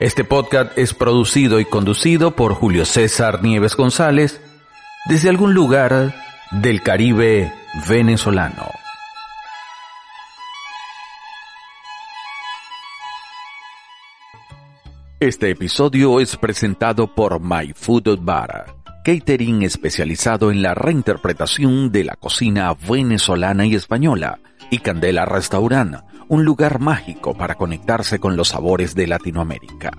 este podcast es producido y conducido por Julio César Nieves González desde algún lugar del Caribe venezolano. Este episodio es presentado por My Food Bar, catering especializado en la reinterpretación de la cocina venezolana y española, y Candela Restaurant, un lugar mágico para conectarse con los sabores de Latinoamérica.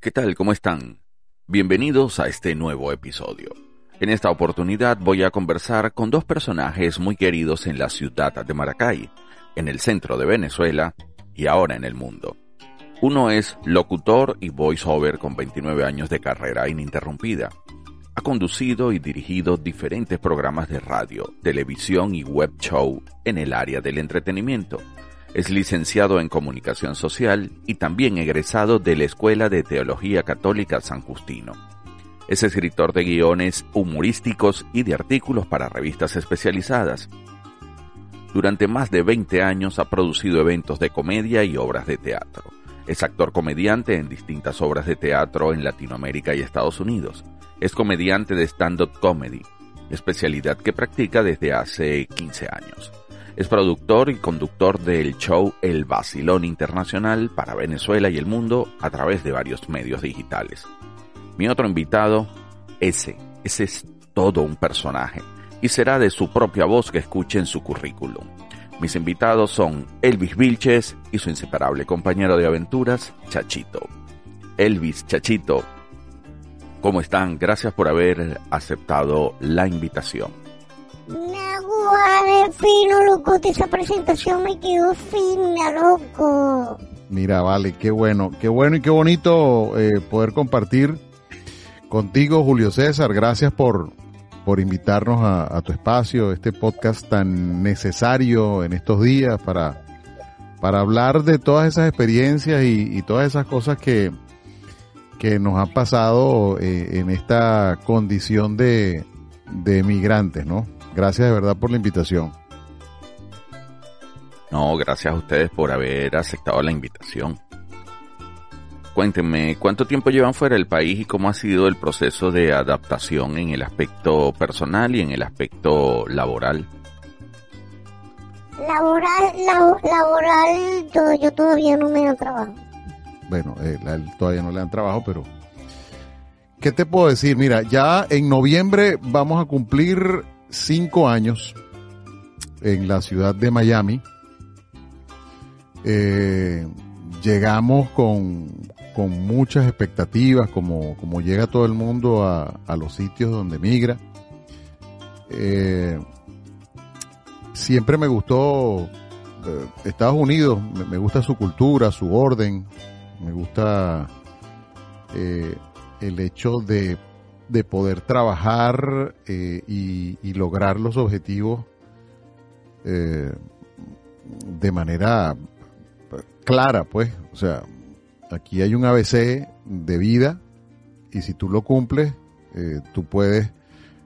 ¿Qué tal? ¿Cómo están? Bienvenidos a este nuevo episodio. En esta oportunidad voy a conversar con dos personajes muy queridos en la ciudad de Maracay, en el centro de Venezuela y ahora en el mundo. Uno es locutor y voiceover con 29 años de carrera ininterrumpida ha conducido y dirigido diferentes programas de radio, televisión y web show en el área del entretenimiento. Es licenciado en Comunicación Social y también egresado de la Escuela de Teología Católica San Justino. Es escritor de guiones humorísticos y de artículos para revistas especializadas. Durante más de 20 años ha producido eventos de comedia y obras de teatro. Es actor comediante en distintas obras de teatro en Latinoamérica y Estados Unidos. Es comediante de stand-up comedy, especialidad que practica desde hace 15 años. Es productor y conductor del show El Basilón Internacional para Venezuela y el mundo a través de varios medios digitales. Mi otro invitado, ese, ese es todo un personaje y será de su propia voz que escuchen su currículum. Mis invitados son Elvis Vilches y su inseparable compañero de aventuras, Chachito. Elvis, Chachito, ¿Cómo están? Gracias por haber aceptado la invitación. Naguare, fino, loco, esa presentación me quedó fina, loco. Mira, vale, qué bueno, qué bueno y qué bonito eh, poder compartir contigo, Julio César. Gracias por, por invitarnos a, tu espacio, este podcast tan necesario en estos días para, para hablar de todas esas experiencias y todas esas cosas que, que nos ha pasado eh, en esta condición de, de migrantes, ¿no? Gracias de verdad por la invitación. No, gracias a ustedes por haber aceptado la invitación. Cuéntenme, ¿cuánto tiempo llevan fuera del país y cómo ha sido el proceso de adaptación en el aspecto personal y en el aspecto laboral? Laboral, laboral, yo todavía no me he trabajo bueno, eh, todavía no le dan trabajo, pero ¿qué te puedo decir? Mira, ya en noviembre vamos a cumplir cinco años en la ciudad de Miami. Eh, llegamos con, muchas expectativas, como, como llega todo el mundo a, los sitios donde migra. Eh, siempre me gustó Estados Unidos, me, gusta su cultura, su orden, me gusta eh, el hecho de, poder trabajar eh, y, lograr los objetivos eh, de manera clara, pues. O sea, aquí hay un ABC de vida y si tú lo cumples, tú puedes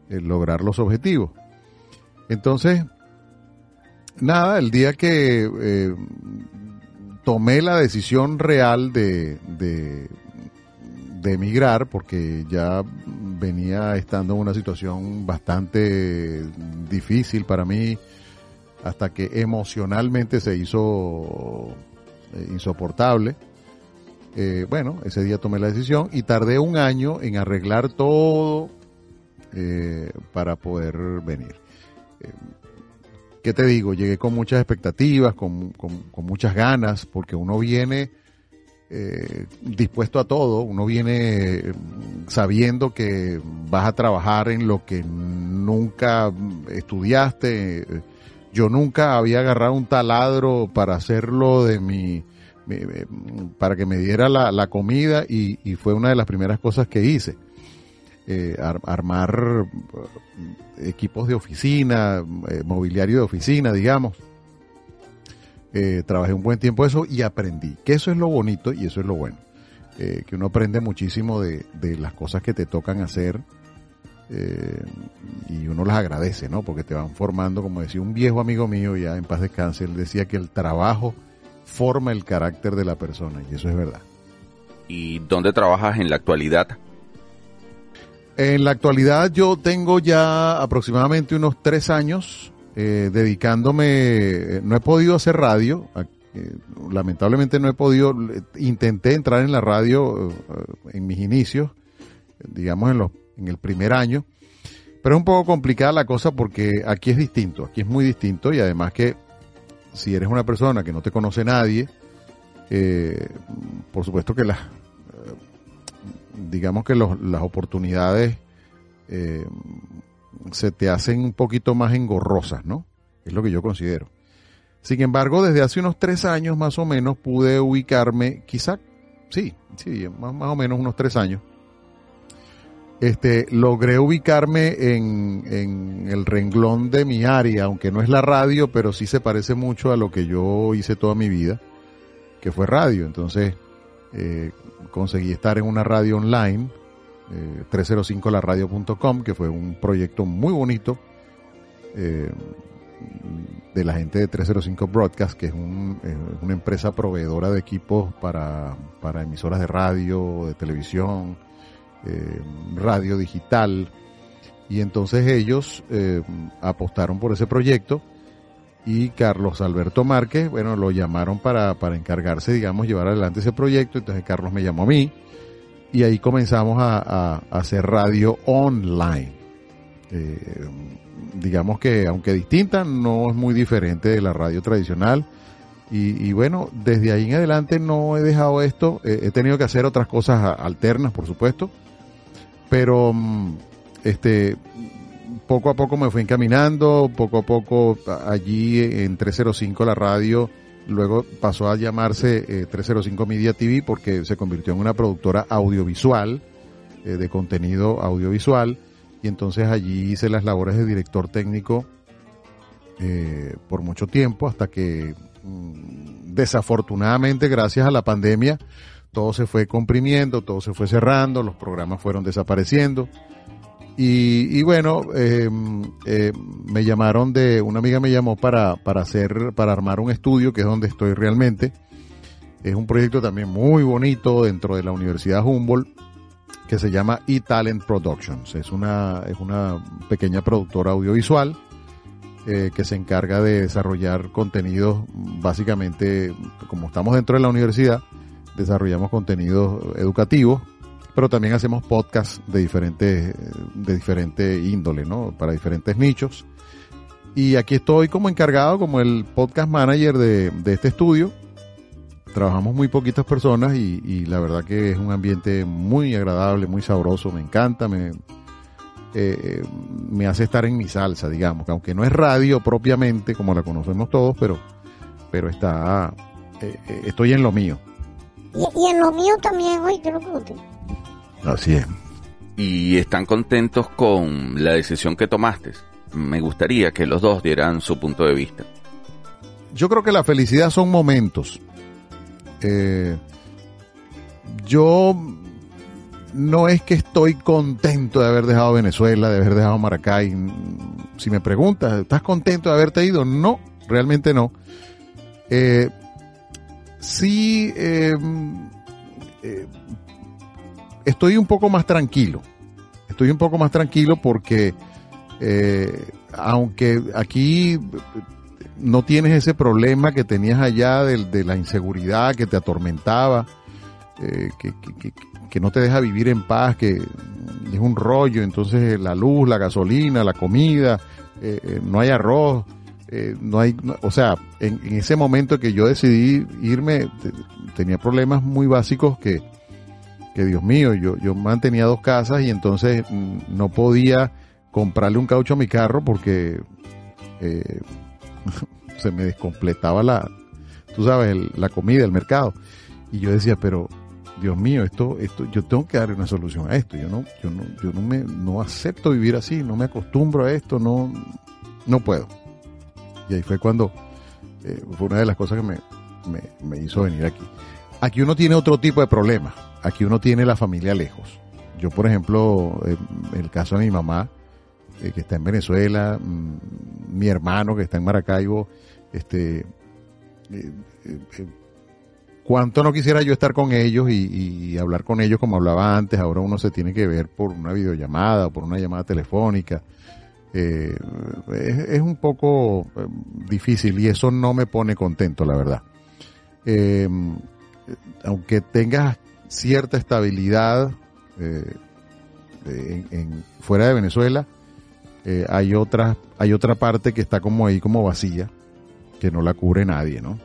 lograr los objetivos. Entonces, nada, el día que tomé la decisión real de, de, emigrar porque ya venía estando en una situación bastante difícil para mí hasta que emocionalmente se hizo eh, insoportable. Eh, bueno, ese día tomé la decisión y tardé un año en arreglar todo eh, para poder venir. ¿qué te digo? Llegué con muchas expectativas, con, muchas ganas, porque uno viene eh, dispuesto a todo, uno viene mm, sabiendo que vas a trabajar en lo que nunca Estudiaste. Yo nunca había agarrado un taladro para hacerlo de mi, para que me diera la, comida y, fue una de las primeras cosas que hice. Eh, armar eh, equipos de oficina, mobiliario de oficina, digamos. trabajé un buen tiempo eso y aprendí, que eso es lo bonito y eso es lo bueno. que uno aprende muchísimo de, de las cosas que te tocan hacer eh, y uno las agradece, ¿no? Porque te van formando, como decía un viejo amigo mío, ya en paz descanse, él decía que el trabajo forma el carácter de la persona, y eso es verdad. ¿Y dónde trabajas en la actualidad? En la actualidad yo tengo ya aproximadamente unos tres años eh, dedicándome, eh, no he podido hacer radio, lamentablemente no he podido, intenté entrar en la radio en mis inicios, digamos en los en el primer año. Pero es un poco complicada la cosa porque aquí es distinto, aquí es muy distinto y además que si eres una persona que no te conoce nadie, eh, por supuesto que las, eh, digamos que las oportunidades eh, se te hacen un poquito más engorrosas, ¿no? Es lo que yo considero. Sin embargo, desde hace unos tres años más o menos pude ubicarme, quizá, sí, sí, más, más o menos unos tres años, este, logré ubicarme en, el renglón de mi área, aunque no es la radio, pero sí se parece mucho a lo que yo hice toda mi vida, que fue radio. Entonces, eh, conseguí estar en una radio online, eh, 305laradio.com, que fue un proyecto muy bonito eh, de la gente de 305 Broadcast, que es un, eh, una empresa proveedora de equipos para, para emisoras de radio, de televisión, eh, radio digital. Y entonces ellos eh, apostaron por ese proyecto y Carlos Alberto Márquez, bueno, lo llamaron para, para encargarse, digamos, llevar adelante ese proyecto. Entonces Carlos me llamó a mí y ahí comenzamos a, hacer radio online. Eh, digamos que, aunque distinta, no es muy diferente de la radio tradicional. Y, bueno, desde ahí en adelante no he dejado esto. he tenido que hacer otras cosas alternas, por supuesto pero mm, este poco a poco me fui encaminando, poco a poco allí en 305 la radio, luego pasó a llamarse 305 eh, Media TV porque se convirtió en una productora audiovisual, eh, de contenido audiovisual, y entonces allí hice las labores de director técnico eh, por mucho tiempo hasta que mm, desafortunadamente gracias a la pandemia todo se fue comprimiendo, todo se fue cerrando, los programas fueron desapareciendo. Y, bueno, em, em, me llamaron de, una amiga me llamó para, para hacer, para armar un estudio, que es donde estoy realmente. Es un proyecto también muy bonito dentro de la Universidad Humboldt, que se llama eTalent Productions. Es una, es una pequeña productora audiovisual eh, que se encarga de desarrollar contenidos, básicamente, como estamos dentro de la universidad, desarrollamos contenidos educativos, pero también hacemos podcasts de diferentes, de diferente índole, ¿no? Para diferentes nichos. Y aquí estoy como encargado, como el podcast manager de, de este estudio. Trabajamos muy poquitas personas y, la verdad que es un ambiente muy agradable, muy sabroso, me encanta, me, eh, me hace estar en mi salsa, digamos, que aunque no es radio propiamente, como la conocemos todos, pero, pero está, eh, eh, estoy en lo mío. Y, en lo mío también, hoy te lo Así es. ¿Y están contentos con la decisión que tomaste? Me gustaría que los dos dieran su punto de vista. Yo creo que la felicidad son momentos. Eh, yo no es que estoy contento de haber dejado Venezuela, de haber dejado Maracay. Si me preguntas, ¿estás contento de haberte ido? No, realmente no. Eh, sí em, eh, estoy un poco más tranquilo. Estoy un poco más tranquilo porque eh, aunque aquí no tienes ese problema que tenías allá de, la inseguridad que te atormentaba, eh, que, que, no te deja vivir en paz, que es un rollo, entonces la luz, la gasolina, la comida, no hay arroz, eh, no hay, o sea, en, ese momento que yo decidí irme, tenía problemas muy básicos que, que Dios mío, yo, yo mantenía dos casas y entonces mm, no podía comprarle un caucho a mi carro porque eh, se me descompletaba la, tú sabes, la comida, el mercado. Y yo decía, pero Dios mío, esto, esto, yo tengo que darle una solución a esto. Yo no, yo no, yo no me, no acepto vivir así, no me acostumbro a esto, no, no puedo. Y ahí fue cuando eh, fue una de las cosas que me, me, hizo venir aquí. Aquí uno tiene otro tipo de problemas. Aquí uno tiene la familia lejos. Yo, por ejemplo, el caso de mi mamá, eh, que está en Venezuela, mm, mi hermano que está en Maracaibo, este, eh, cuánto no quisiera yo estar con ellos y, hablar con ellos como hablaba antes. Ahora uno se tiene que ver por una videollamada o por una llamada telefónica. Eh, es, un poco eh, difícil y eso no me pone contento, la verdad. Eh, aunque tengas cierta estabilidad en, fuera de Venezuela, hay otra hay otra parte que está como ahí como vacía, que no la cubre nadie, ¿no?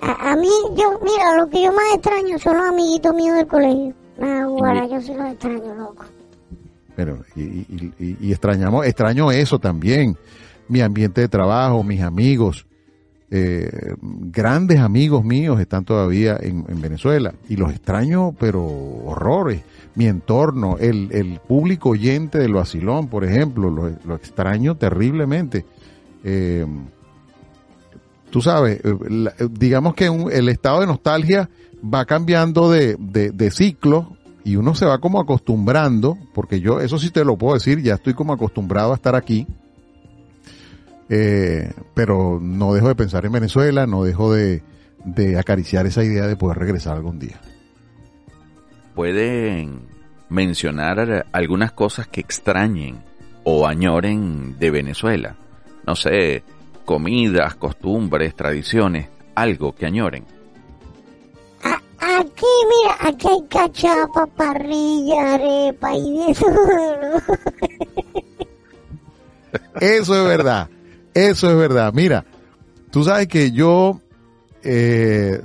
A, mí, yo, mira, lo que yo más extraño son los amiguitos míos del colegio. Ah, yo sí los extraño, loco. Pero, y, extrañamos, extraño eso también. Mi ambiente de trabajo, mis amigos, eh, grandes amigos míos están todavía en, Venezuela y los extraño, pero horrores. Mi entorno, el, el público oyente del vacilón, por ejemplo, lo, extraño terriblemente. Eh, tú sabes, eh, eh, digamos que el estado de nostalgia va cambiando de, de, ciclo y uno se va como acostumbrando, porque yo, eso sí te lo puedo decir, ya estoy como acostumbrado a estar aquí, eh, pero no dejo de pensar en Venezuela, no dejo de, de acariciar esa idea de poder regresar algún día. ¿Pueden mencionar algunas cosas que extrañen o añoren de Venezuela? No sé, comidas, costumbres, tradiciones, algo que añoren. Aquí, mira, aquí hay cachapa, parrilla, arepa y eso. eso es verdad, eso es verdad. Mira, tú sabes que yo, eh,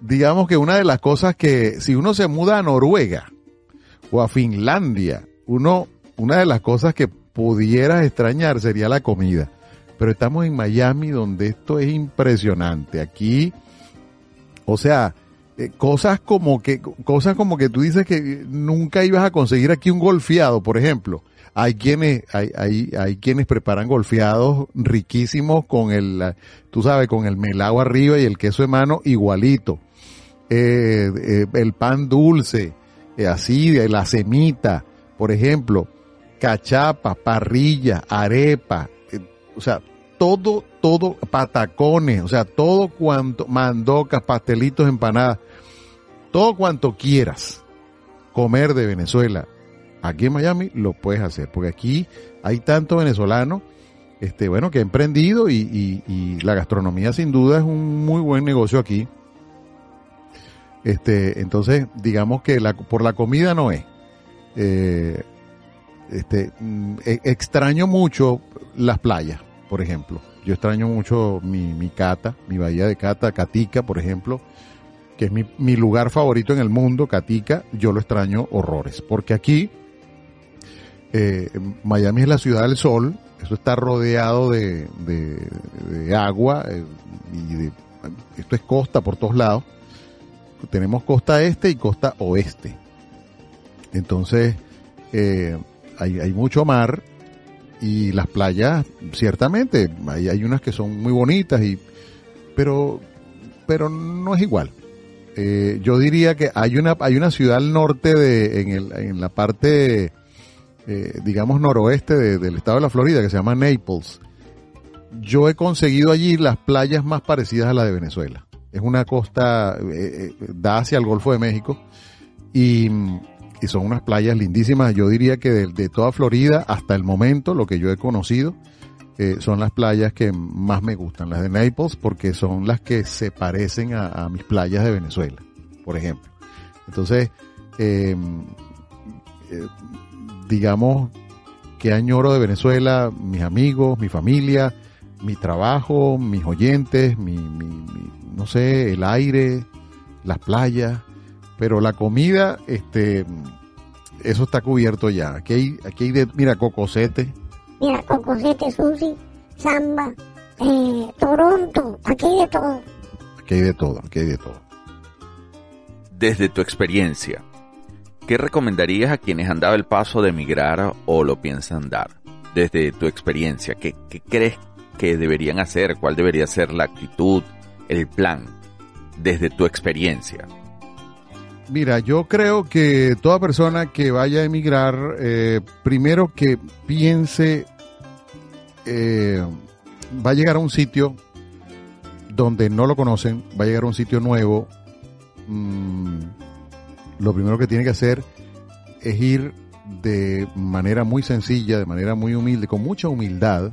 digamos que una de las cosas que, si uno se muda a Noruega o a Finlandia, uno, una de las cosas que pudieras extrañar sería la comida. Pero estamos en Miami donde esto es impresionante. Aquí, o sea, eh, cosas como que, cosas como que tú dices que nunca ibas a conseguir aquí un golfeado, por ejemplo. Hay quienes, hay, hay, hay quienes preparan golfeados riquísimos con el, tú sabes, con el melado arriba y el queso de mano igualito. Eh, eh, el pan dulce, así, de la semita, por ejemplo cachapa, parrilla, arepa, eh, o sea, todo, todo, patacones, o sea, todo cuanto, mandocas, pastelitos, empanadas, todo cuanto quieras comer de Venezuela, aquí en Miami lo puedes hacer, porque aquí hay tanto venezolano, este, bueno, que ha emprendido y, la gastronomía sin duda es un muy buen negocio aquí. Este, entonces, digamos que por la comida no es. Eh, este, mm, e, extraño mucho las playas, por ejemplo. Yo extraño mucho mi, mi Cata, mi bahía de Cata, Catica, por ejemplo, que es mi, mi lugar favorito en el mundo, Catica, yo lo extraño horrores, porque aquí eh, Miami es la ciudad del sol, eso está rodeado de, de, agua eh, y de, esto es costa por todos lados. Tenemos costa este y costa oeste. Entonces, eh, hay, hay mucho mar y las playas, ciertamente, hay, hay unas que son muy bonitas, y, pero, pero no es igual. Eh, yo diría que hay una, hay una ciudad al norte de, en, el, en la parte, eh, digamos, noroeste del estado de la Florida que se llama Naples. Yo he conseguido allí las playas más parecidas a la de Venezuela. Es una costa, eh, da hacia el Golfo de México y y son unas playas lindísimas. Yo diría que de, toda Florida, hasta el momento, lo que yo he conocido, eh, son las playas que más me gustan, las de Naples, porque son las que se parecen a, mis playas de Venezuela, por ejemplo. Entonces, em, eh, digamos que añoro de Venezuela, mis amigos, mi familia, mi trabajo, mis oyentes, mi, no sé, el aire, las playas, pero la comida, este, eso está cubierto ya. Aquí hay, aquí hay de, mira, cocosete. Mira, cocosete, sushi, samba, Eh, Toronto, aquí hay de todo. Aquí hay de todo, aquí hay de todo. Desde tu experiencia, ¿qué recomendarías a quienes han dado el paso de emigrar o lo piensan dar? Desde tu experiencia, ¿qué, qué crees que deberían hacer? ¿Cuál debería ser la actitud, el plan? Desde tu experiencia. Mira, yo creo que toda persona que vaya a emigrar, eh, primero que piense, eh, va a llegar a un sitio donde no lo conocen, va a llegar a un sitio nuevo. Mm, lo primero que tiene que hacer es ir de manera muy sencilla, de manera muy humilde, con mucha humildad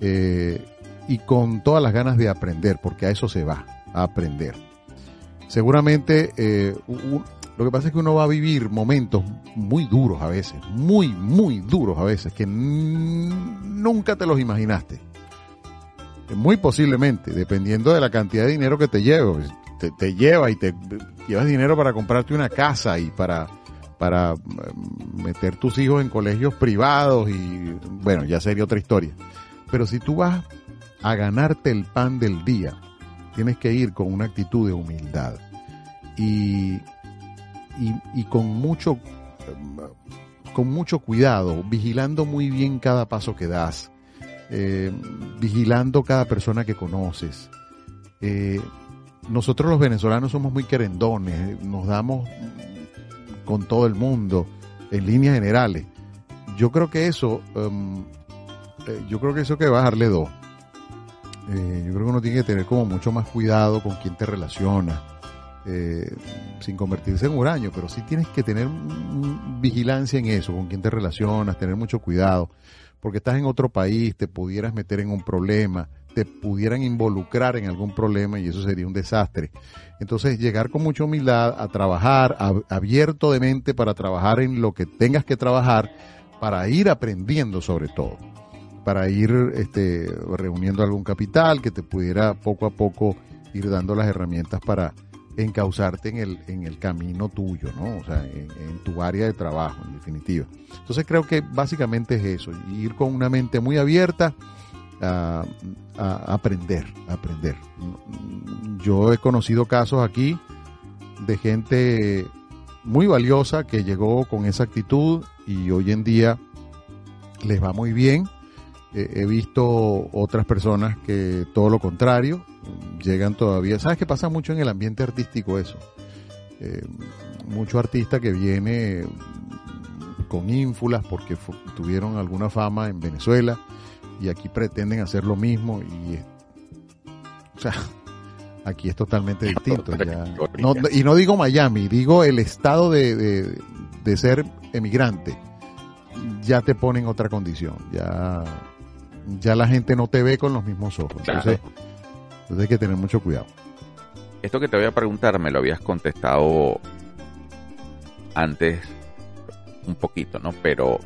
eh, y con todas las ganas de aprender, porque a eso se va, a aprender seguramente eh, lo que pasa es que uno va a vivir momentos muy duros a veces, muy, muy duros a veces, que nunca te los imaginaste. Muy posiblemente, dependiendo de la cantidad de dinero que te lleve. Te, lleva y te llevas dinero para comprarte una casa y para, para mm, meter tus hijos en colegios privados y bueno, ya sería otra historia. Pero si tú vas a ganarte el pan del día, tienes que ir con una actitud de humildad y, y, con mucho con mucho cuidado, vigilando muy bien cada paso que das, eh, vigilando cada persona que conoces. Eh, nosotros los venezolanos somos muy querendones, nos damos con todo el mundo en líneas generales. Yo creo que eso, em, eh, yo creo que eso que bajarle dos. Yo creo que uno tiene que tener como mucho más cuidado con quién te relaciona eh, sin convertirse en huraño, pero sí tienes que tener vigilancia en eso, con quién te relacionas, tener mucho cuidado, porque estás en otro país, te pudieras meter en un problema, te pudieran involucrar en algún problema y eso sería un desastre. Entonces, llegar con mucha humildad a trabajar, abierto de mente para trabajar en lo que tengas que trabajar, para ir aprendiendo sobre todo, para ir este, reuniendo algún capital que te pudiera poco a poco ir dando las herramientas para encauzarte en el, en el camino tuyo, ¿no? O sea, en, tu área de trabajo, en definitiva. Entonces creo que básicamente es eso, ir con una mente muy abierta a, aprender, a aprender. Yo he conocido casos aquí de gente muy valiosa que llegó con esa actitud y hoy en día les va muy bien. He visto otras personas que todo lo contrario, llegan todavía. ¿Sabes qué pasa mucho en el ambiente artístico eso? Eh, mucho artista que viene con ínfulas porque tuvieron alguna fama en Venezuela y aquí pretenden hacer lo mismo y o sea aquí es totalmente distinto y no digo Miami digo el estado de, de, ser emigrante ya te ponen otra condición ya ya la gente no te ve con los mismos ojos entonces entonces hay que tener mucho cuidado. Esto que te voy a preguntar me lo habías contestado antes un poquito, ¿no? Pero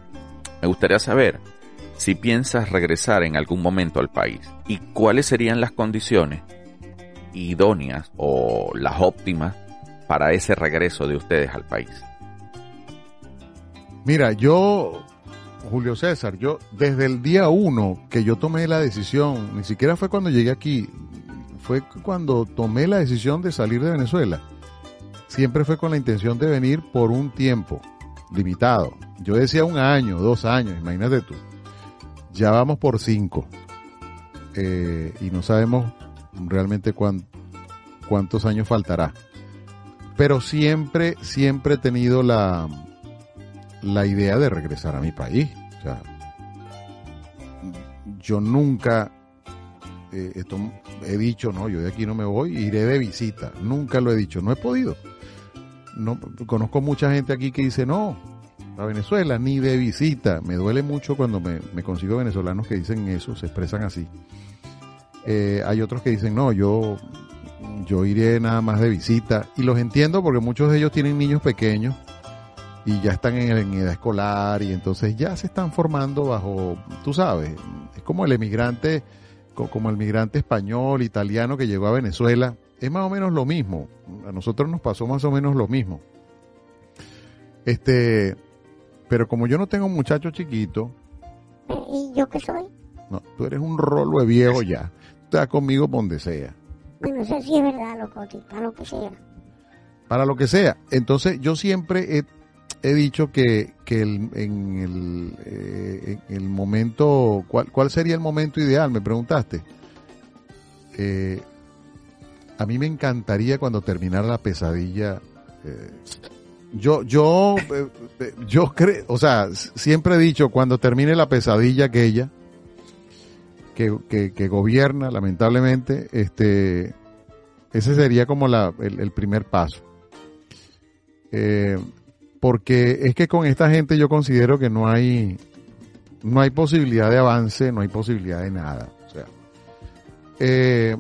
me gustaría saber si piensas regresar en algún momento al país y cuáles serían las condiciones idóneas o las óptimas para ese regreso de ustedes al país. Mira, yo, Julio César, yo desde el día uno que yo tomé la decisión, ni siquiera fue cuando llegué aquí, fue cuando tomé la decisión de salir de Venezuela. Siempre fue con la intención de venir por un tiempo limitado. Yo decía un año, dos años, imagínate tú. Ya vamos por cinco. Eh, y no sabemos realmente cuántos años faltará. Pero siempre, siempre he tenido la, la idea de regresar a mi país. O sea, yo nunca eh, esto he dicho, no, yo de aquí no me voy, iré de visita. Nunca lo he dicho, no he podido. No, conozco mucha gente aquí que dice, no, a Venezuela ni de visita. Me duele mucho cuando me, consigo venezolanos que dicen eso, se expresan así. Eh, hay otros que dicen, no, yo, yo iré nada más de visita. Y los entiendo porque muchos de ellos tienen niños pequeños y ya están en, edad escolar y entonces ya se están formando bajo, tú sabes, es como el emigrante como el migrante español, italiano que llegó a Venezuela, es más o menos lo mismo. A nosotros nos pasó más o menos lo mismo. Este, pero como yo no tengo un muchacho chiquito. ¿Y yo qué soy? No, tú eres un rolo de viejo ya. Estás conmigo donde sea. Bueno, eso sí es verdad, Locoti, para lo que sea. Para lo que sea. Entonces, yo siempre he, he dicho que, que el- en, el, eh, el momento, ¿cuál, ¿cuál sería el momento ideal? Me preguntaste. Eh, a mí me encantaría cuando terminara la pesadilla. eh, yo, yo, eh, yo creo, o sea, siempre he dicho cuando termine la pesadilla aquella que, que, que gobierna, lamentablemente, este, ese sería como la, el, el primer paso. Eh, porque es que con esta gente yo considero que no hay, no hay posibilidad de avance, no hay posibilidad de nada. O sea, eh,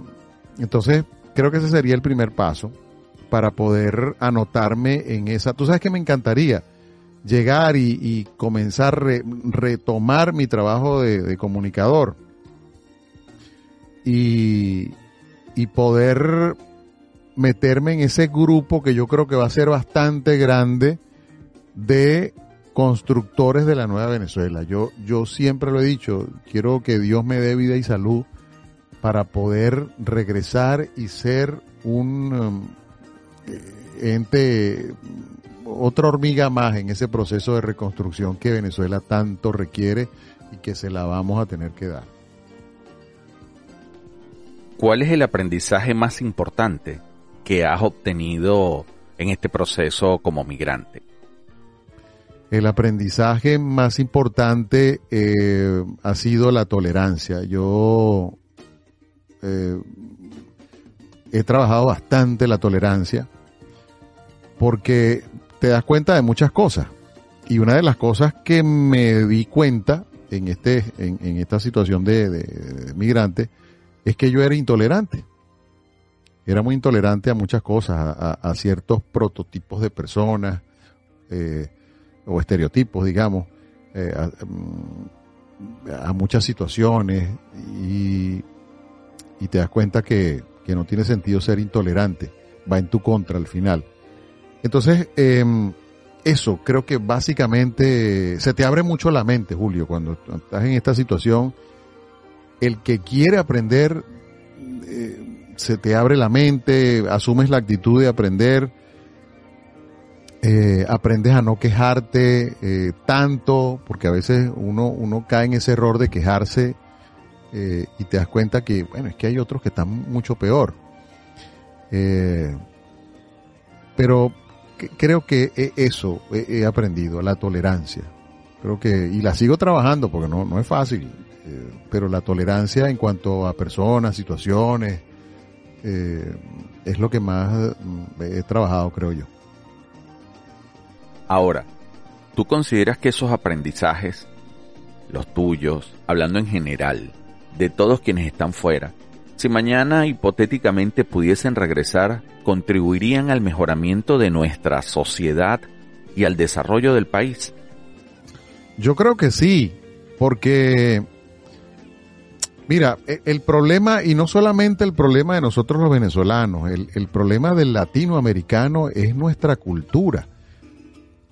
entonces creo que ese sería el primer paso para poder anotarme en esa. Tú sabes que me encantaría llegar y, comenzar a re- retomar mi trabajo de, de comunicador y, y poder meterme en ese grupo que yo creo que va a ser bastante grande de constructores de la nueva Venezuela. Yo, yo siempre lo he dicho, quiero que Dios me dé vida y salud para poder regresar y ser un um, eh, ente, otra hormiga más en ese proceso de reconstrucción que Venezuela tanto requiere y que se la vamos a tener que dar. ¿Cuál es el aprendizaje más importante que has obtenido en este proceso como migrante? El aprendizaje más importante eh, ha sido la tolerancia. Yo eh, he trabajado bastante la tolerancia porque te das cuenta de muchas cosas. Y una de las cosas que me di cuenta en, este, en, esta situación de, migrante es que yo era intolerante. Era muy intolerante a muchas cosas, a ciertos prototipos de personas. eh, o estereotipos, digamos, eh, a, mm, a muchas situaciones y, y te das cuenta que, que no tiene sentido ser intolerante, va en tu contra al final. Entonces, em, eso creo que básicamente se te abre mucho la mente, Julio, cuando estás en esta situación. El que quiere aprender, eh, se te abre la mente, asumes la actitud de aprender eh, aprendes a no quejarte eh, tanto, porque a veces uno, uno cae en ese error de quejarse eh, y te das cuenta que, bueno, es que hay otros que están mucho peor. Eh, pero creo que e- eso he, he aprendido, la tolerancia. Creo que, y la sigo trabajando porque no, no es fácil, pero la tolerancia en cuanto a personas, situaciones, es lo que más mm, he trabajado, creo yo. Ahora, ¿tú consideras que esos aprendizajes, los tuyos, hablando en general, de todos quienes están fuera, si mañana hipotéticamente pudiesen regresar, contribuirían al mejoramiento de nuestra sociedad y al desarrollo del país? Yo creo que sí, porque, mira, e- el problema, y no solamente el problema de nosotros los venezolanos, el, el problema del latinoamericano es nuestra cultura.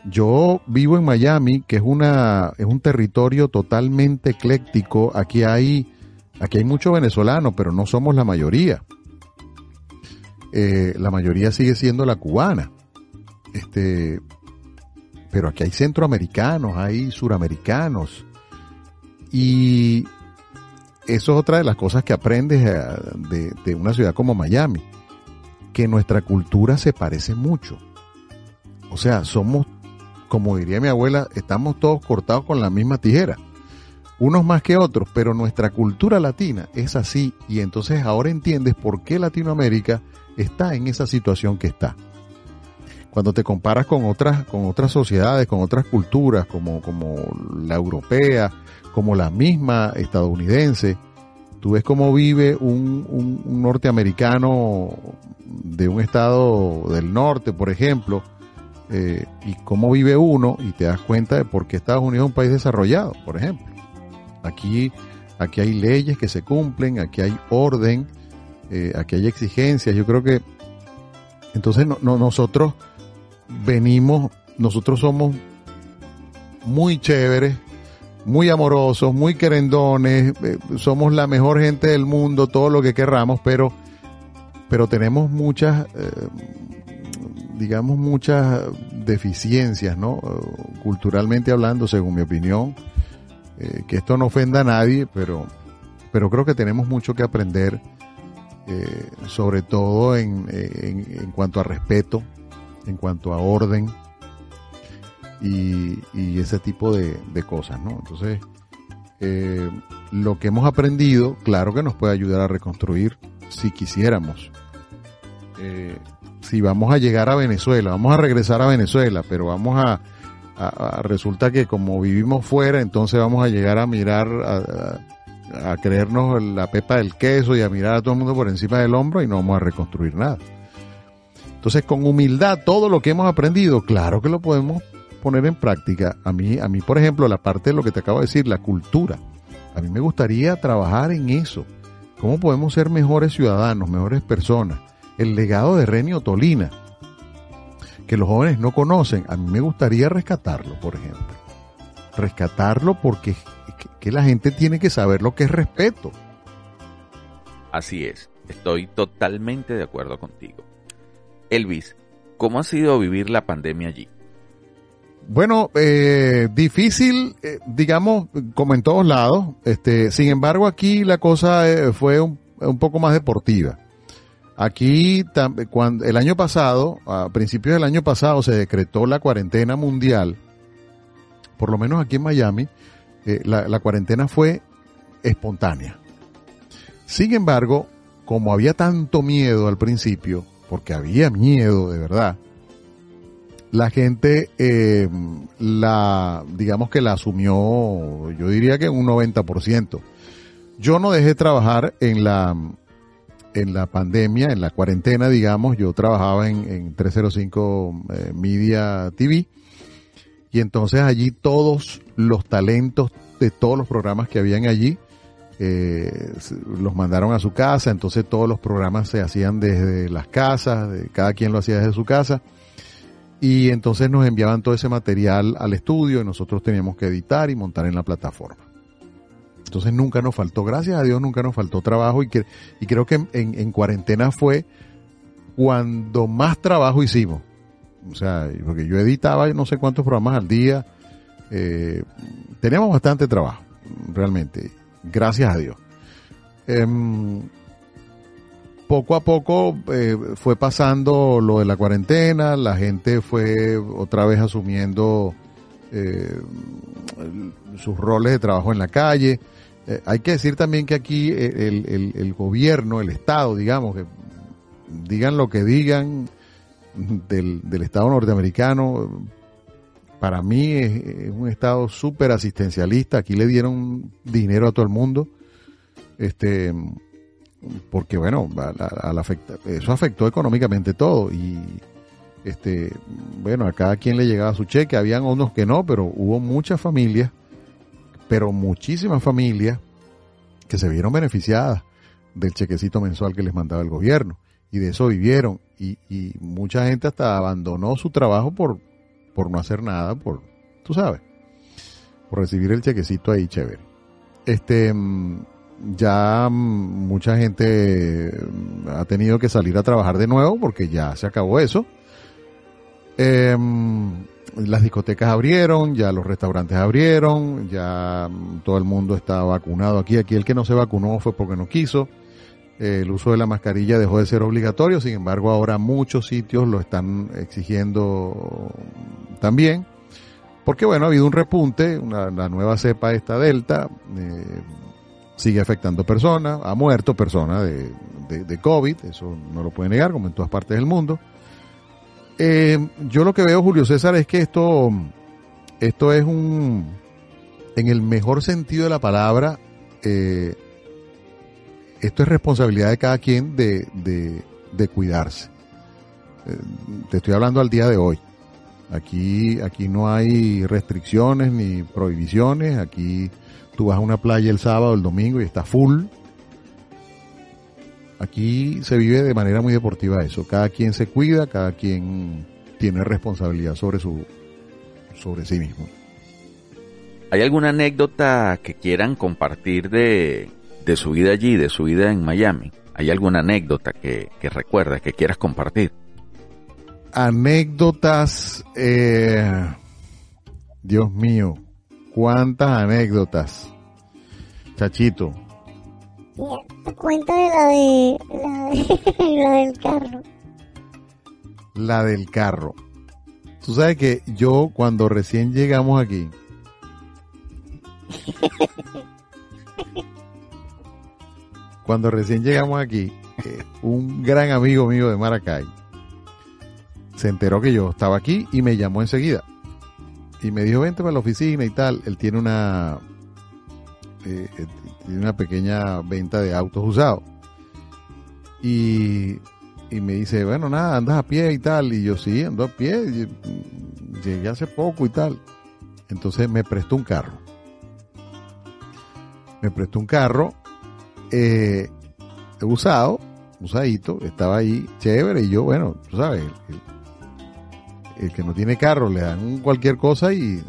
Yo vivo en Miami, que es una, es un territorio totalmente ecléctico. Aquí hay, aquí hay mucho venezolano, pero no somos la mayoría. Eh, la mayoría sigue siendo la cubana. Este, pero aquí hay centroamericanos, hay suramericanos. Y eso es otra de las cosas que aprendes eh, de, de una ciudad como Miami, que nuestra cultura se parece mucho. O sea, somos, como diría mi abuela, estamos todos cortados con la misma tijera. Unos más que otros, pero nuestra cultura latina es así y entonces ahora entiendes por qué Latinoamérica está en esa situación que está cuando te comparas con otras, con otras sociedades, con otras culturas, como, como la europea, como la misma estadounidense, tú ves cómo vive un, un- un norteamericano de un estado del norte, por ejemplo, eh, y cómo vive uno, y te das cuenta de por qué Estados Unidos es un país desarrollado, por ejemplo. Aquí, aquí hay leyes que se cumplen, aquí hay orden, eh, aquí hay exigencias. Yo creo que entonces no- no- nosotros venimos, nosotros somos muy chéveres, muy amorosos, muy querendones, eh, somos la mejor gente del mundo, todo lo que querramos, pero, pero tenemos muchas, digamos, muchas deficiencias, ¿no? Culturalmente hablando, según mi opinión, eh, que esto no ofenda a nadie, pero, pero creo que tenemos mucho que aprender, eh, sobre todo en, en, en, cuanto a respeto, en cuanto a orden y, y ese tipo de, cosas, ¿no? Entonces, eh, lo que hemos aprendido, claro que nos puede ayudar a reconstruir si quisiéramos. Si vamos a llegar a Venezuela, vamos a regresar a Venezuela, pero vamos a resulta que como vivimos fuera, entonces vamos a llegar a mirar, a, a, creernos la pepa del queso y a mirar a todo el mundo por encima del hombro y no vamos a reconstruir nada. Entonces, con humildad, todo lo que hemos aprendido, claro que lo podemos poner en práctica. A mí, a mí, por ejemplo, la parte de lo que te acabo de decir, la cultura. A mí me gustaría trabajar en eso. ¿Cómo podemos ser mejores ciudadanos, mejores personas? El legado de Renio Tolina, que los jóvenes no conocen. A mí me gustaría rescatarlo, por ejemplo. Rescatarlo porque que la gente tiene que saber lo que es respeto. Así es, estoy totalmente de acuerdo contigo. Elvis, ¿cómo ha sido vivir la pandemia allí? Bueno, eh, difícil, eh, digamos, como en todos lados. Este, sin embargo, aquí la cosa eh, fue un, un poco más deportiva. Aquí, cuando, el año pasado, a principios del año pasado, se decretó la cuarentena mundial. Por lo menos aquí en Miami, eh, la, cuarentena fue espontánea. Sin embargo, como había tanto miedo al principio, porque había miedo de verdad, la gente eh, la, digamos que la asumió, yo diría que un 90%. Yo no dejé trabajar en la, en la pandemia, en la cuarentena, digamos, yo trabajaba en, en 305 eh, Media TV y entonces allí todos los talentos de todos los programas que habían allí eh, los mandaron a su casa, entonces todos los programas se hacían desde las casas, cada quien lo hacía desde su casa y entonces nos enviaban todo ese material al estudio y nosotros teníamos que editar y montar en la plataforma. Entonces nunca nos faltó, gracias a Dios, nunca nos faltó trabajo y, que, y creo que en, en, cuarentena fue cuando más trabajo hicimos. O sea, porque yo editaba no sé cuántos programas al día. Eh, teníamos bastante trabajo, realmente, gracias a Dios. Eh, poco a poco eh, fue pasando lo de la cuarentena, la gente fue otra vez asumiendo eh, sus roles de trabajo en la calle. Eh, hay que decir también que aquí el, el, el, gobierno, el Estado, digamos, que digan lo que digan del, del Estado norteamericano, para mí es, un Estado súper asistencialista. Aquí le dieron dinero a todo el mundo. Este, porque bueno, al eso afectó económicamente todo y este, bueno, a cada quien le llegaba su cheque, habían unos que no, pero hubo muchas familias pero muchísimas familias que se vieron beneficiadas del chequecito mensual que les mandaba el gobierno y de eso vivieron y, mucha gente hasta abandonó su trabajo por, por no hacer nada, por, tú sabes, por recibir el chequecito ahí chévere. Este, mm, ya mm, mucha gente mm, ha tenido que salir a trabajar de nuevo porque ya se acabó eso. Eh, las discotecas abrieron, ya los restaurantes abrieron, ya todo el mundo está vacunado aquí. Aquí el que no se vacunó fue porque no quiso. el uso de la mascarilla dejó de ser obligatorio, sin embargo ahora muchos sitios lo están exigiendo también. Porque bueno, ha habido un repunte, una, la nueva cepa esta Delta eh, sigue afectando personas, ha muerto personas de, de, de COVID, eso no lo puede negar, como en todas partes del mundo. Eh, yo lo que veo, Julio César, es que esto, esto es un, en el mejor sentido de la palabra, eh, esto es responsabilidad de cada quien de, de, de cuidarse. Eh, te estoy hablando al día de hoy. Aquí, aquí no hay restricciones ni prohibiciones. Aquí tú vas a una playa el sábado, el domingo y está full Aquí se vive de manera muy deportiva eso. Cada quien se cuida, cada quien tiene responsabilidad sobre su, sobre sí mismo. ¿Hay alguna anécdota que quieran compartir de, de su vida allí, de su vida en Miami? ¿Hay alguna anécdota que, que recuerdas, que quieras compartir? Anécdotas, eh, Dios mío, cuántas anécdotas. Chachito, De la de la, de, la del carro. la del carro. Tú sabes que yo cuando recién llegamos aquí, cuando recién llegamos aquí, eh, un gran amigo mío de Maracay se enteró que yo estaba aquí y me llamó enseguida. Y me dijo, vente para la oficina y tal. Él tiene una, eh, tiene una pequeña venta de autos usados. Y, y me dice, bueno, nada, andas a pie y tal. Y yo, sí, ando a pie. mm, Llegué hace poco y tal. Entonces me prestó un carro. Me prestó un carro eh, usado, usadito, estaba ahí chévere. Y yo, bueno, tú sabes, el, el que no tiene carro le dan cualquier cosa y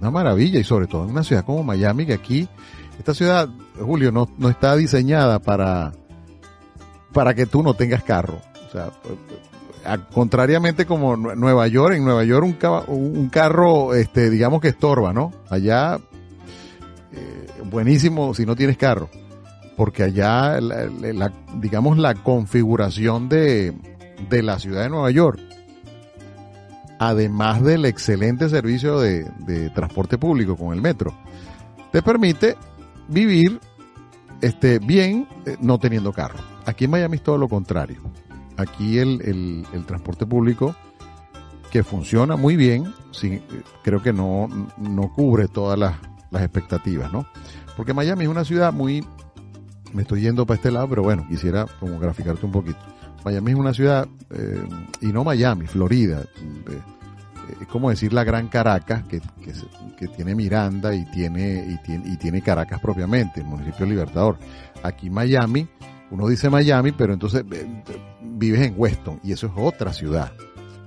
una maravilla. Y sobre todo en una ciudad como Miami, que aquí, esta ciudad, Julio, no, no está diseñada para, para que tú no tengas carro. O sea, contrariamente como Nue- Nueva York, en Nueva York un, un carro, este, digamos que estorba, ¿no? Allá, eh, buenísimo si no tienes carro, porque allá, la- digamos, la configuración de, de la ciudad de Nueva York, además del excelente servicio de, de transporte público con el metro, te permite vivir este, bien eh, no teniendo carro. Aquí en Miami es todo lo contrario. Aquí el, el- el transporte público que funciona muy bien, sí, eh, creo que no, no cubre todas las, las expectativas, ¿no? Porque Miami es una ciudad muy, me estoy yendo para este lado, pero bueno, quisiera como graficarte un poquito. Miami es una ciudad, eh, y no Miami, Florida, es como decir la Gran Caracas, que, que, tiene Miranda y tiene, y tiene, Caracas propiamente, el municipio Libertador. Aquí Miami, uno dice Miami, pero entonces eh, vives en Weston, y eso es otra ciudad.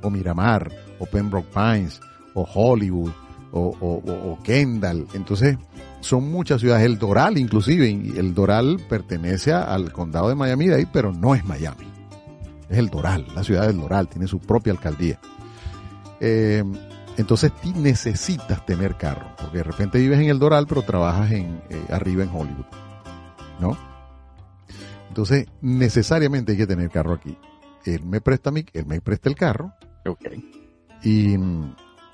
O Miramar, o Pembroke Pines, o Hollywood, o, o- Kendall. Entonces, son muchas ciudades. El Doral, inclusive, el Doral pertenece al condado de Miami-Dade, pero no es Miami. Es el Doral, la ciudad del Doral, tiene su propia alcaldía. Eh, entonces necesitas tener carro, porque de repente vives en el Doral, pero trabajas en eh, arriba en Hollywood, ¿no? Entonces necesariamente hay que tener carro aquí. Él me presta mi, él me presta el carro Ok. y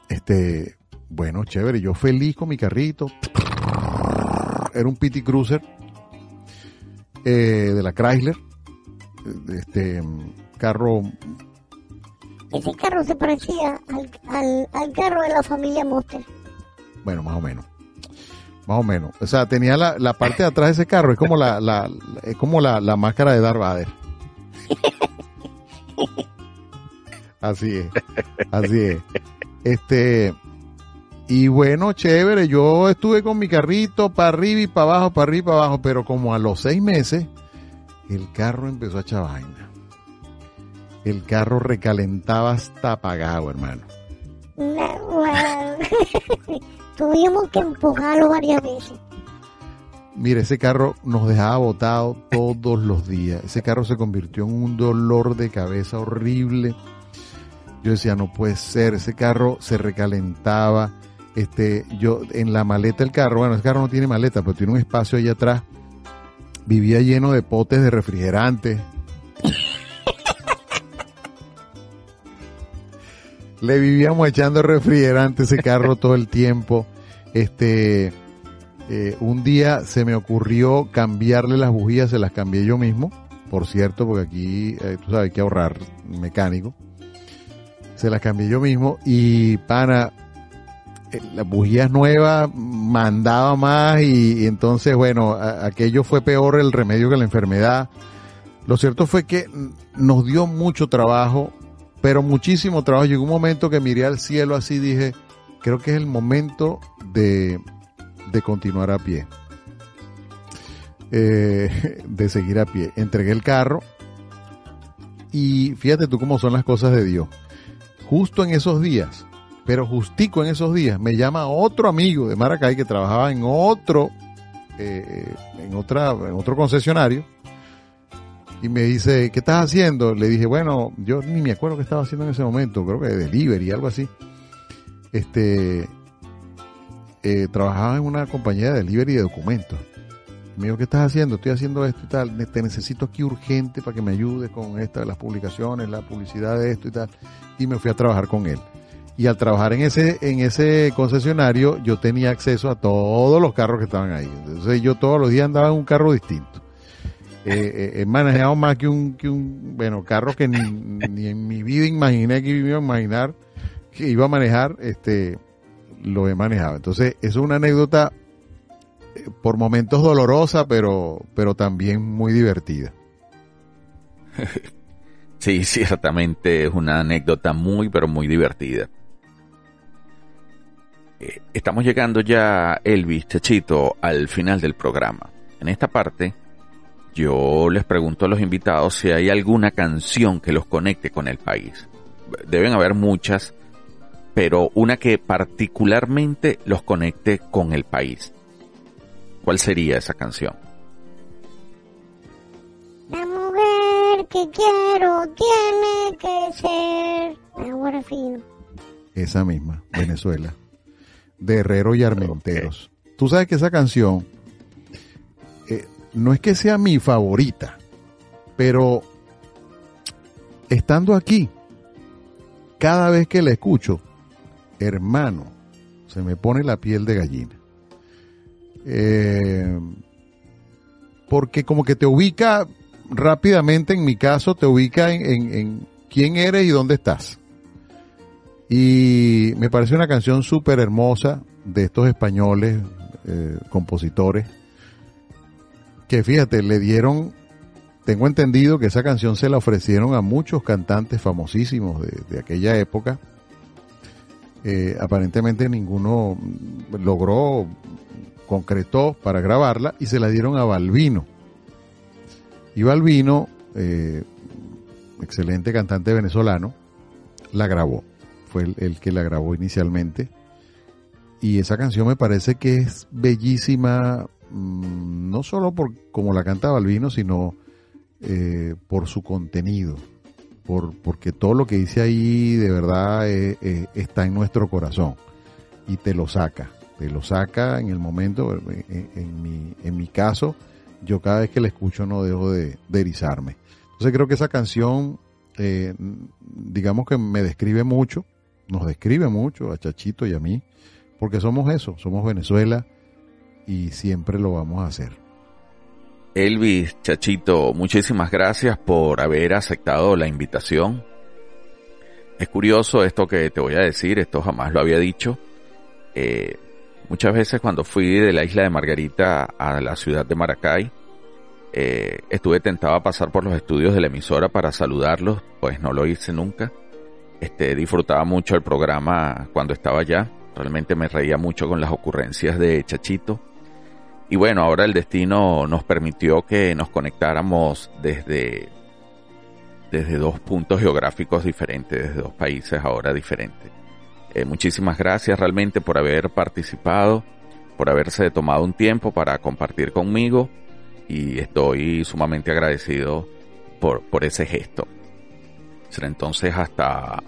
este, bueno, chévere, yo feliz con mi carrito. Era un PT Cruiser eh, de la Chrysler, este Ese carro se parecía al, al, al carro de la familia Monster. Bueno, más o menos. Más o menos. O sea, tenía la, la parte de atrás de ese carro, es como la, la, la- es como la, la máscara de Darth Vader. Así es, así es. Este, y bueno, chévere, yo estuve con mi carrito para arriba y para abajo, para arriba y para abajo, pero como a los seis meses, el carro empezó a echar vaina. El carro recalentaba hasta apagado, hermano. Una- una- Tuvimos que empujarlo varias veces. Mire, ese carro nos dejaba botado todos los días. Ese carro se convirtió en un dolor de cabeza horrible. Yo decía, no puede ser. Ese carro se recalentaba. Este, yo en la maleta del carro, bueno, ese carro no tiene maleta, pero tiene un espacio allá atrás. Vivía lleno de potes de refrigerante. Le vivíamos echando refrigerante ese carro todo el tiempo. Este, eh, un día se me ocurrió cambiarle las bujías, se las cambié yo mismo, por cierto, porque aquí, eh, tú sabes, que ahorrar mecánico. Se las cambié yo mismo y pana, eh, las bujías nuevas mandaba más y, entonces, bueno, aquello fue peor el remedio que la enfermedad. Lo cierto fue que nos dio mucho trabajo, pero muchísimo trabajo. Llegó un momento que miré al cielo así dije, creo que es el momento de, de continuar a pie. Eh, de seguir a pie. Entregué el carro y fíjate tú cómo son las cosas de Dios. Justo en esos días Pero justico en esos días me llama otro amigo de Maracay que trabajaba en otro, eh, en otra, en otro concesionario y me dice, ¿qué estás haciendo? Le dije, bueno, yo ni me acuerdo qué estaba haciendo en ese momento, creo que de delivery, algo así. Este, eh, trabajaba en una compañía de delivery de documentos. Me dijo, ¿qué estás haciendo? Estoy haciendo esto y tal. Te necesito aquí urgente para que me ayudes con esta, las publicaciones, la publicidad de esto y tal. Y me fui a trabajar con él. Y al trabajar en ese, en ese concesionario, yo tenía acceso a todos los carros que estaban ahí. Entonces yo todos los días andaba en un carro distinto. Eh, eh, he manejado más que un, que un bueno, carro que ni, ni en mi vida imaginé que iba a imaginar que iba a manejar, este, lo he manejado. Entonces, es una anécdota eh, por momentos dolorosa, pero, pero también muy divertida. Sí, ciertamente es una anécdota muy, pero muy divertida. Estamos llegando ya, Elvis, Chachito, al final del programa. En esta parte yo les pregunto a los invitados si hay alguna canción que los conecte con el país. Deben haber muchas, pero una que particularmente los conecte con el país. ¿Cuál sería esa canción? La mujer que quiero tiene que ser ahora fino. Esa misma, Venezuela. De Herrero y Armenteros. Tú sabes que esa canción no es que sea mi favorita, pero estando aquí, cada vez que la escucho, hermano, se me pone la piel de gallina. Eh, porque como que te ubica rápidamente, en mi caso, te ubica en, quién eres y dónde estás. Y me parece una canción súper hermosa de estos españoles, eh, compositores, que fíjate, le dieron, tengo entendido que esa canción se la ofrecieron a muchos cantantes famosísimos de, aquella época. Eh, aparentemente ninguno logró, concretó para grabarla y se la dieron a Balvino. Y Balvino, eh, excelente cantante venezolano, la grabó. Fue el, el, que la grabó inicialmente. Y esa canción me parece que es bellísima, Mm, no solo por como la canta Balvino, sino eh, por su contenido, por, porque todo lo que dice ahí de verdad eh, eh, está en nuestro corazón y te lo saca, te lo saca en el momento, en, mi, en mi caso, yo cada vez que la escucho no dejo de, de erizarme. Entonces creo que esa canción, digamos que me describe mucho, nos describe mucho a Chachito y a mí, porque somos eso, somos Venezuela, y siempre lo vamos a hacer. Elvis, Chachito, muchísimas gracias por haber aceptado la invitación. Es curioso esto que te voy a decir, esto jamás lo había dicho. Eh, muchas veces cuando fui de la isla de Margarita a la ciudad de Maracay, eh, estuve tentado a pasar por los estudios de la emisora para saludarlos, pues no lo hice nunca. Este, disfrutaba mucho el programa cuando estaba allá. Realmente me reía mucho con las ocurrencias de Chachito. Y bueno, ahora el destino nos permitió que nos conectáramos desde, desde dos puntos geográficos diferentes, desde dos países ahora diferentes. Eh, muchísimas gracias realmente por haber participado, por haberse tomado un tiempo para compartir conmigo y estoy sumamente agradecido por, por ese gesto. Será entonces hasta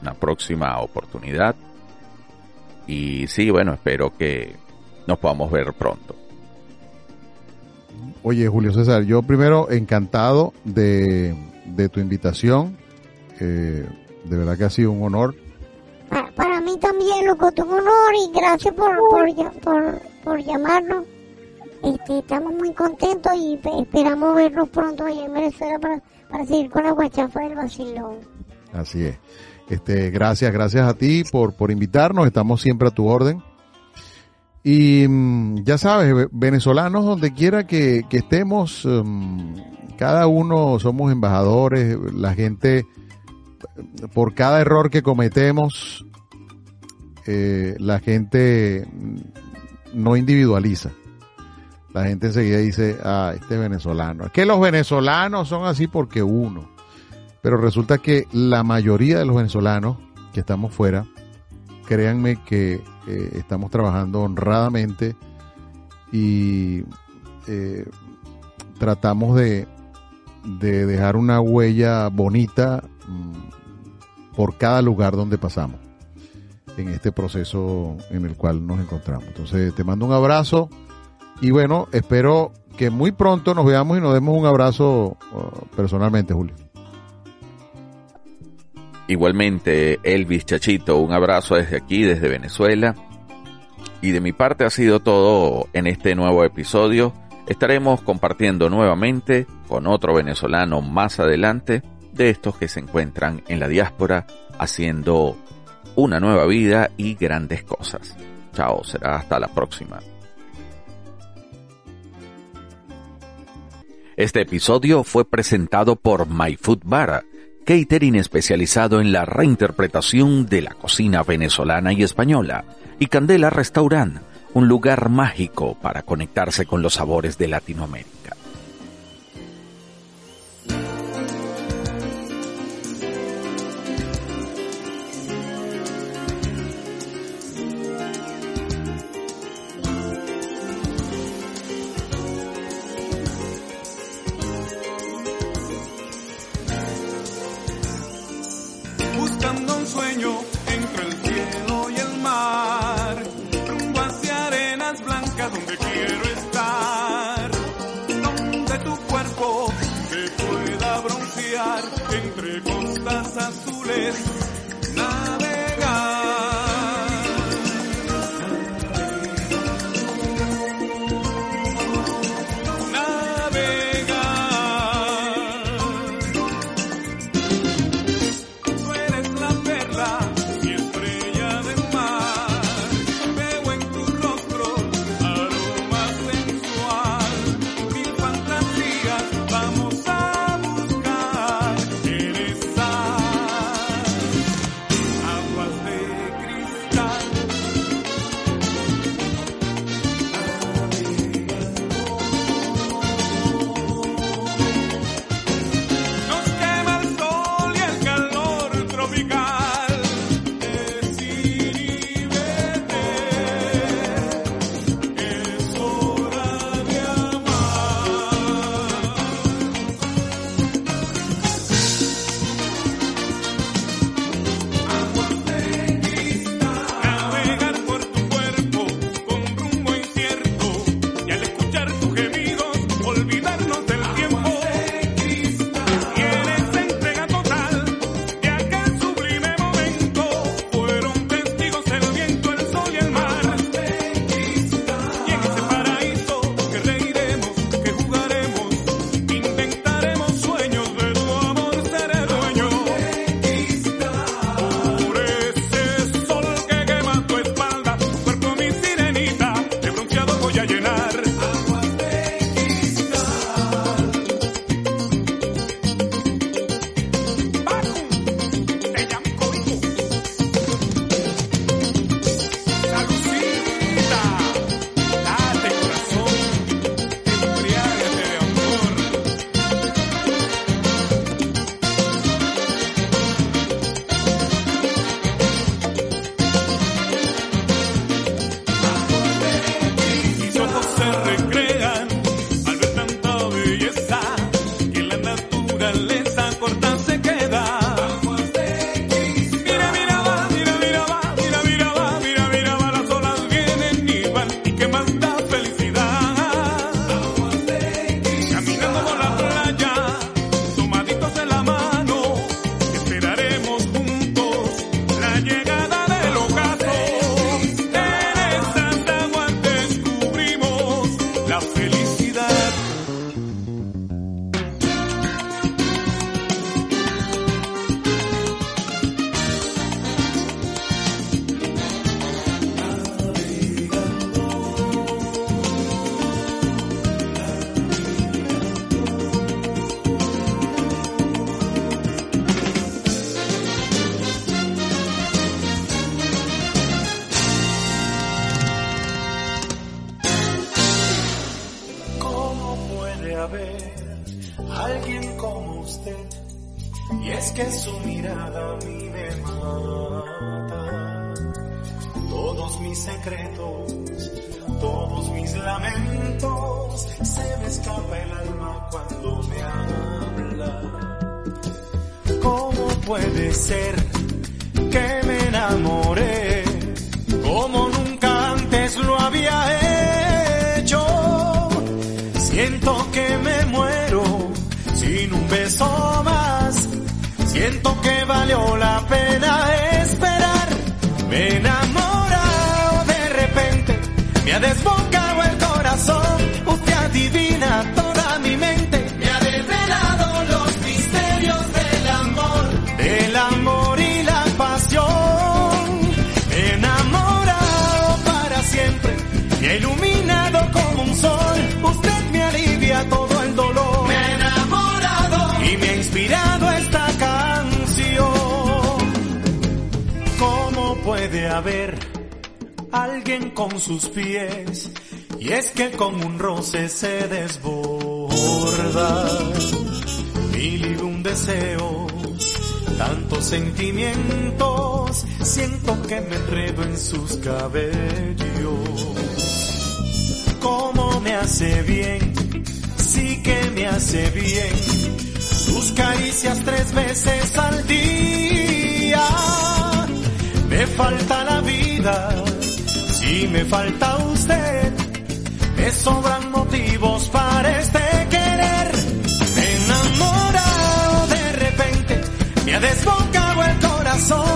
una próxima oportunidad. Y sí, bueno, espero que nos podamos ver pronto. Oye, Julio César, yo primero encantado de, tu invitación. Eh, de verdad que ha sido un honor. Para, mí también, loco, un honor y gracias por, por, por, llamarnos. Este, estamos muy contentos y esperamos vernos pronto ahí en Venezuela para, para seguir con la guachafa del vacilón. Así es. Este, gracias, gracias a ti por, por invitarnos. Estamos siempre a tu orden. Y mm, ya sabes, venezolanos donde quiera que, estemos, mm, cada uno somos embajadores, la gente, por cada error que cometemos, eh, la gente no individualiza. La gente enseguida dice, ah, este es venezolano. Es que los venezolanos son así porque uno. Pero resulta que la mayoría de los venezolanos que estamos fuera créanme que eh, estamos trabajando honradamente y eh, tratamos de, de dejar una huella bonita mm, por cada lugar donde pasamos en este proceso en el cual nos encontramos. Entonces te mando un abrazo y bueno, espero que muy pronto nos veamos y nos demos un abrazo uh, personalmente, Julio. Igualmente, Elvis Chachito, un abrazo desde aquí, desde Venezuela. Y de mi parte ha sido todo en este nuevo episodio. Estaremos compartiendo nuevamente con otro venezolano más adelante de estos que se encuentran en la diáspora haciendo una nueva vida y grandes cosas. Chao, será hasta la próxima. Este episodio fue presentado por My Food Bar, catering especializado en la reinterpretación de la cocina venezolana y española, y Candela Restaurant, un lugar mágico para conectarse con los sabores de Latinoamérica. alguien con sus pies y es que con un roce se desborda. Mil y un deseo tantos sentimientos siento que me enredo en sus cabellos. Como me hace bien sí que me hace bien sus caricias tres veces al día. Me falta la vida y me falta usted. Me sobran motivos para este querer. Enamorado de repente, me ha desbocado el corazón.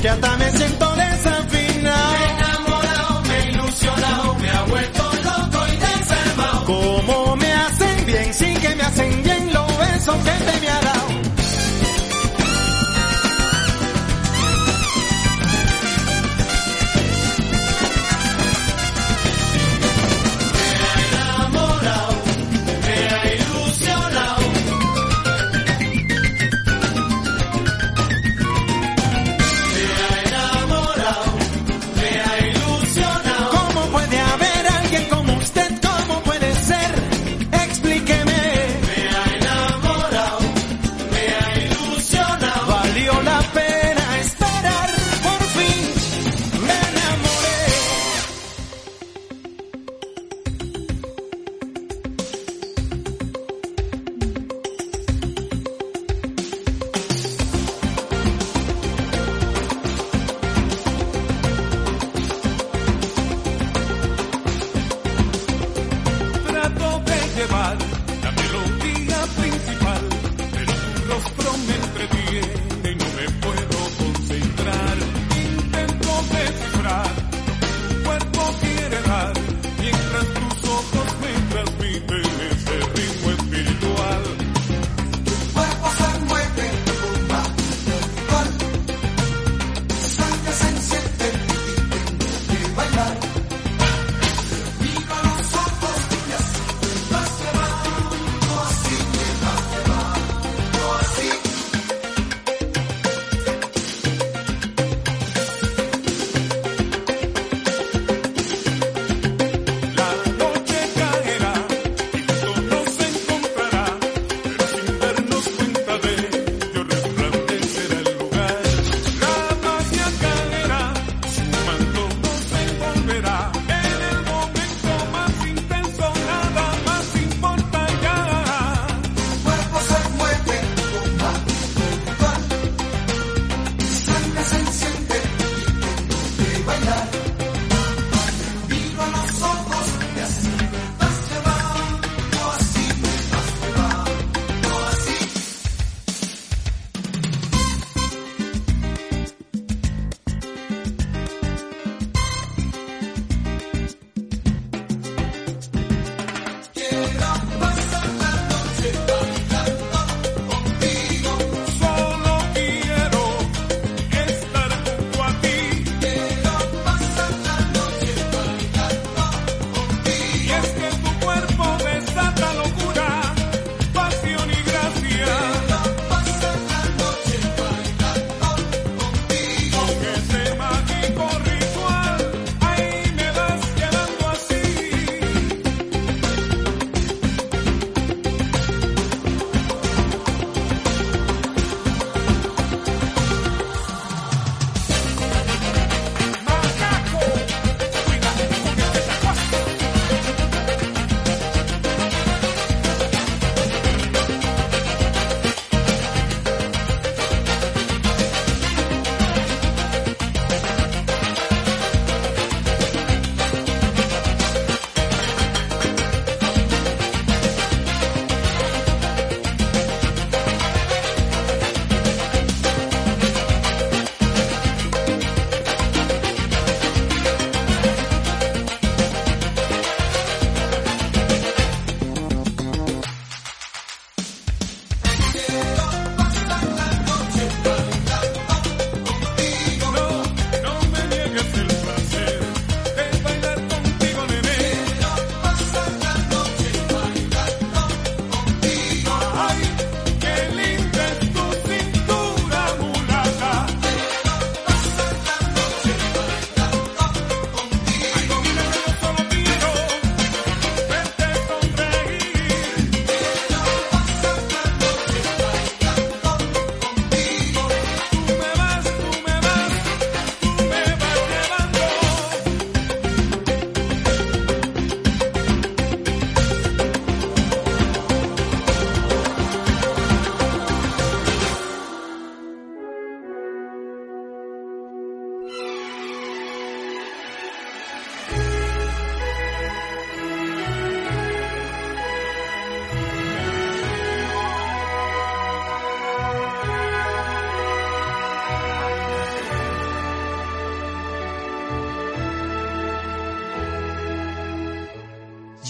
que hasta me siento desafinado. Me he enamorado, me he ilusionado, me ha vuelto loco y desalmado. Como me hacen bien, sí que me hacen bien los besos que te me harán.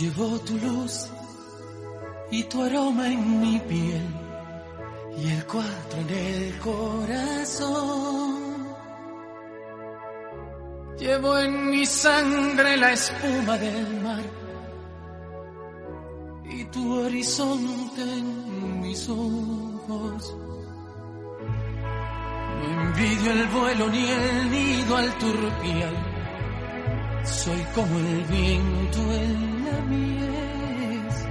Llevo tu luz y tu aroma en mi piel y el cuatro en el corazón. Llevo en mi sangre la espuma del mar y tu horizonte en mis ojos. No envidio el vuelo ni el nido al turpial. Soy como el viento en la mies.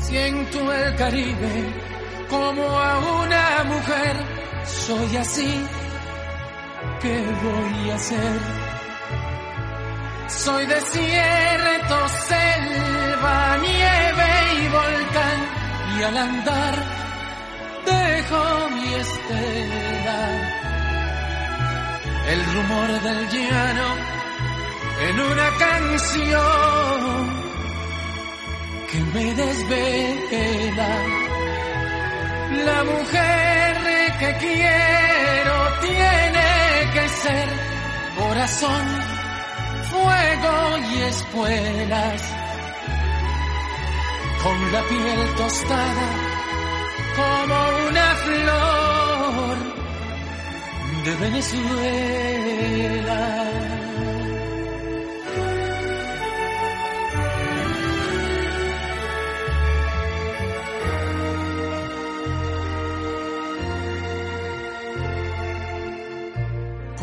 Siento el Caribe como a una mujer. Soy así. ¿Qué voy a hacer? Soy desierto, selva, nieve y volcán. Y al andar dejo mi estela. El rumor del llano en una canción que me desvela. La mujer que quiero tiene que ser corazón, fuego y espuelas. Con la piel tostada como una flor de Venezuela.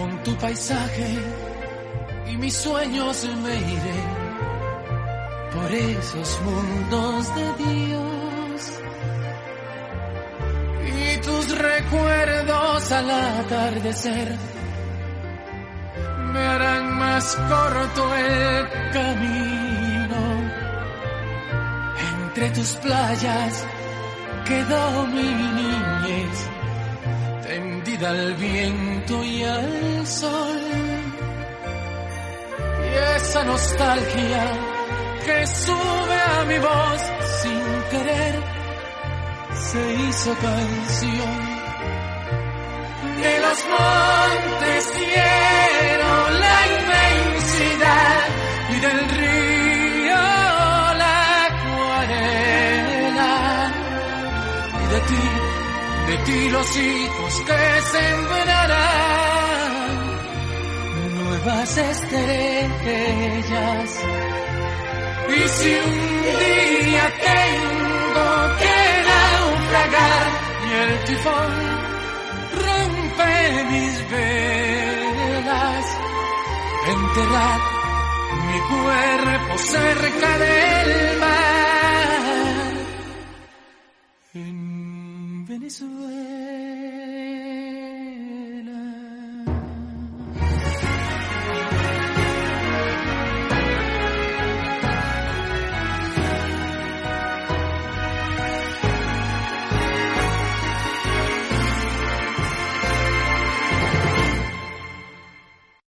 Con tu paisaje y mis sueños me iré por esos mundos de Dios. Y tus recuerdos al atardecer me harán más corto el camino. Entre tus playas quedó mi niñez al viento y al sol y esa nostalgia que sube a mi voz sin querer se hizo canción. De los montes quiero la inmensidad y del río la acuarela. Y de ti, de ti los hijos que sembrarán nuevas estrellas. Y si un día tengo que naufragar y el tifón rompe mis velas, enterrar mi cuerpo cerca del mar 醉。